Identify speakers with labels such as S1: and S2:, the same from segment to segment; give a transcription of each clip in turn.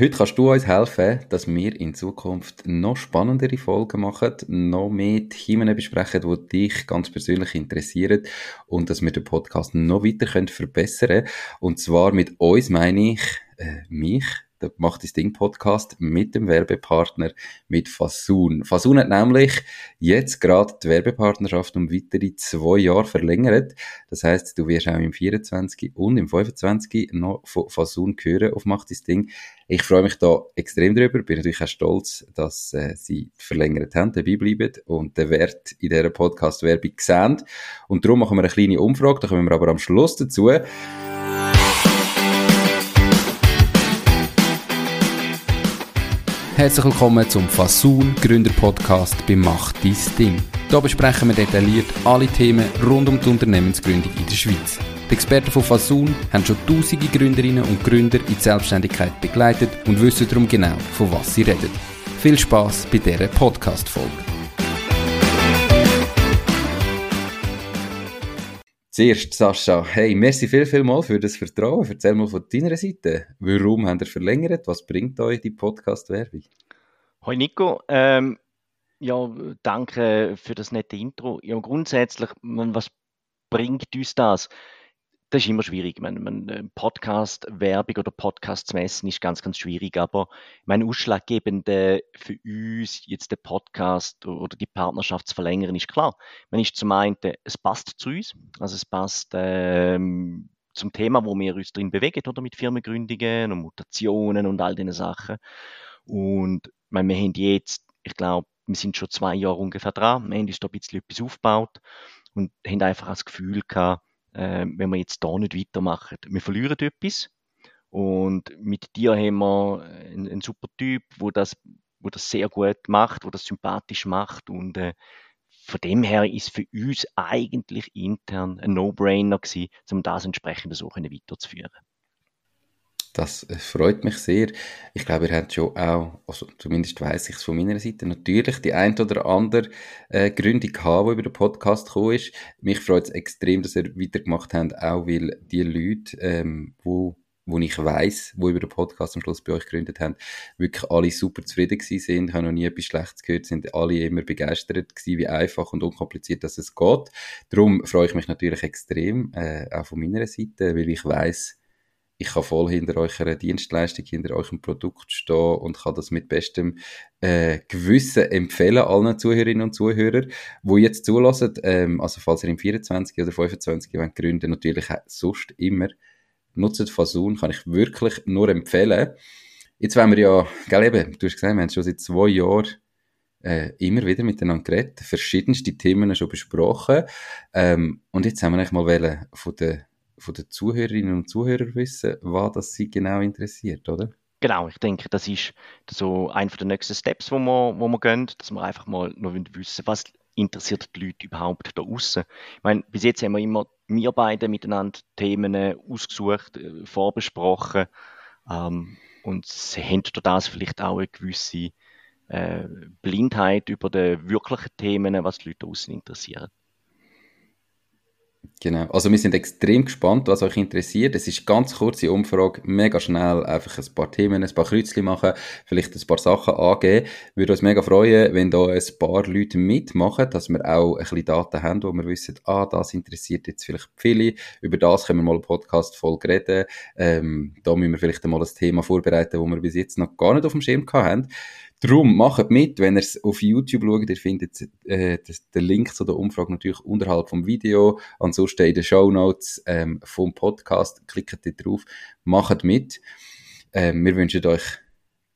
S1: Heute kannst du uns helfen, dass wir in Zukunft noch spannendere Folgen machen, noch mehr Themen besprechen, die dich ganz persönlich interessieren und dass wir den Podcast noch weiter verbessern können. Und zwar mit uns meine ich äh, mich, macht das Ding Podcast mit dem Werbepartner mit Fasun. Fasun hat nämlich jetzt gerade die Werbepartnerschaft um weitere zwei Jahre verlängert. Das heißt, du wirst auch im 24 und im 25 noch von Fasun hören auf Macht das Ding. Ich freue mich da extrem drüber, bin natürlich auch stolz, dass äh, sie verlängert haben, dabei bleiben und den Wert in dieser Podcast-Werbung sehen. Und darum machen wir eine kleine Umfrage, da kommen wir aber am Schluss dazu. Herzlich willkommen zum Fasun Gründer Podcast bei Macht dein Ding. Hier besprechen wir detailliert alle Themen rund um die Unternehmensgründung in der Schweiz. Die Experten von Fasun haben schon tausende Gründerinnen und Gründer in die Selbstständigkeit begleitet und wissen darum genau, von was sie reden. Viel Spaß bei dieser Podcast-Folge. Zuerst, Sascha, hey, merci viel, viel mal für das Vertrauen. Erzähl mal von deiner Seite. Warum habt ihr verlängert? Was bringt euch die Podcast-Werbung?
S2: Hoi Nico, ähm, ja, danke für das nette Intro. Ja, grundsätzlich, was bringt uns das? Das ist immer schwierig. Man, man, äh, Podcast-Werbung oder Podcast zu messen ist ganz, ganz schwierig. Aber mein Ausschlaggebende für uns, jetzt den Podcast oder die Partnerschaft zu verlängern, ist klar. Man ist zum einen, es passt zu uns. Also es passt ähm, zum Thema, wo wir uns drin bewegen, oder mit Firmengründungen und Mutationen und all diese Sachen. Und meine, wir haben jetzt, ich glaube, wir sind schon zwei Jahre ungefähr dran. Wir haben uns da ein bisschen etwas aufgebaut und haben einfach das Gefühl gehabt, äh, wenn wir jetzt da nicht weitermachen. Wir verlieren etwas. Und mit dir haben wir einen, einen super Typ, wo das, wo das sehr gut macht, wo das sympathisch macht. Und äh, von dem her ist für uns eigentlich intern ein No-Brainer gewesen, um das entsprechend so weiterzuführen.
S1: Das äh, freut mich sehr. Ich glaube, ihr habt schon auch, also zumindest weiß ich es von meiner Seite, natürlich die ein oder andere äh, Gründung gehabt, die über den Podcast gekommen ist. Mich freut es extrem, dass ihr weitergemacht habt, auch weil die Leute, ähm, wo wo ich weiß, wo über den Podcast am Schluss bei euch gegründet haben, wirklich alle super zufrieden gewesen sind. Ich habe noch nie etwas Schlechtes gehört, sind alle immer begeistert gewesen, wie einfach und unkompliziert dass es geht. Darum freue ich mich natürlich extrem, äh, auch von meiner Seite, weil ich weiß, ich kann voll hinter eurer Dienstleistung, hinter eurem Produkt stehen und kann das mit bestem äh, Gewissen empfehlen allen Zuhörerinnen und Zuhörern, die jetzt zulassen. Ähm, also falls ihr im 24 oder 25 wollt gründen, natürlich auch sonst immer nutzt Fasun, kann ich wirklich nur empfehlen. Jetzt wollen wir ja, gell eben, du hast gesagt, wir haben schon seit zwei Jahren äh, immer wieder miteinander geredet, verschiedenste Themen schon besprochen. Ähm, und jetzt haben wir eigentlich mal von den von den Zuhörerinnen und Zuhörern wissen, was das sie genau interessiert, oder?
S2: Genau, ich denke, das ist so einer der nächsten Steps, wo wir, wo wir gehen, dass wir einfach mal noch wissen, was interessiert die Leute überhaupt da außen. Ich meine, bis jetzt haben wir immer wir beide miteinander Themen ausgesucht, äh, vorbesprochen ähm, und haben durch das vielleicht auch eine gewisse äh, Blindheit über die wirklichen Themen, was die Leute außen interessieren.
S1: Genau. Also wir sind extrem gespannt, was euch interessiert. Es ist ganz kurze Umfrage, mega schnell, einfach ein paar Themen, ein paar Kreuzchen machen, vielleicht ein paar Sachen angeben. Würde uns mega freuen, wenn da ein paar Leute mitmachen, dass wir auch ein bisschen Daten haben, wo wir wissen, ah, das interessiert jetzt vielleicht viele. Über das können wir mal einen Podcast voll reden. Ähm, da müssen wir vielleicht einmal ein Thema vorbereiten, wo wir bis jetzt noch gar nicht auf dem Schirm haben. Drum, macht mit, wenn ihr es auf YouTube schaut, ihr findet äh, den Link zu der Umfrage natürlich unterhalb vom Video, ansonsten in den Show Notes ähm, vom Podcast, klickt dort drauf, macht mit. Ähm, wir wünschen euch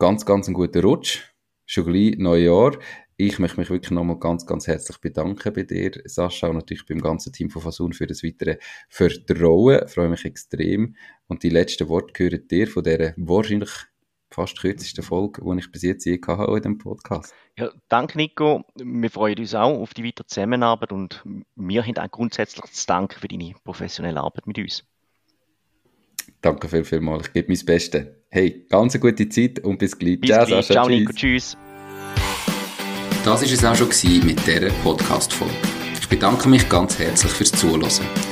S1: ganz, ganz einen guten Rutsch, schon gleich Neujahr. Ich möchte mich wirklich nochmal ganz, ganz herzlich bedanken bei dir, Sascha, und natürlich beim ganzen Team von Fasun für das weitere Vertrauen. Ich freue mich extrem. Und die letzten Worte gehören dir von dieser wahrscheinlich fast kürzeste Folge, die ich bis jetzt je hatte in diesem Podcast.
S2: Ja, danke Nico. Wir freuen uns auch auf die weitere Zusammenarbeit und wir haben auch grundsätzlich zu danken für deine professionelle Arbeit mit uns.
S1: Danke viel, viel mal. Ich gebe mein Bestes. Hey, ganz eine gute Zeit und bis gleich.
S2: Bis Ciao, gleich. Ciao, Nico. Tschüss.
S1: Das war es auch schon mit dieser Podcast-Folge. Ich bedanke mich ganz herzlich fürs Zuhören.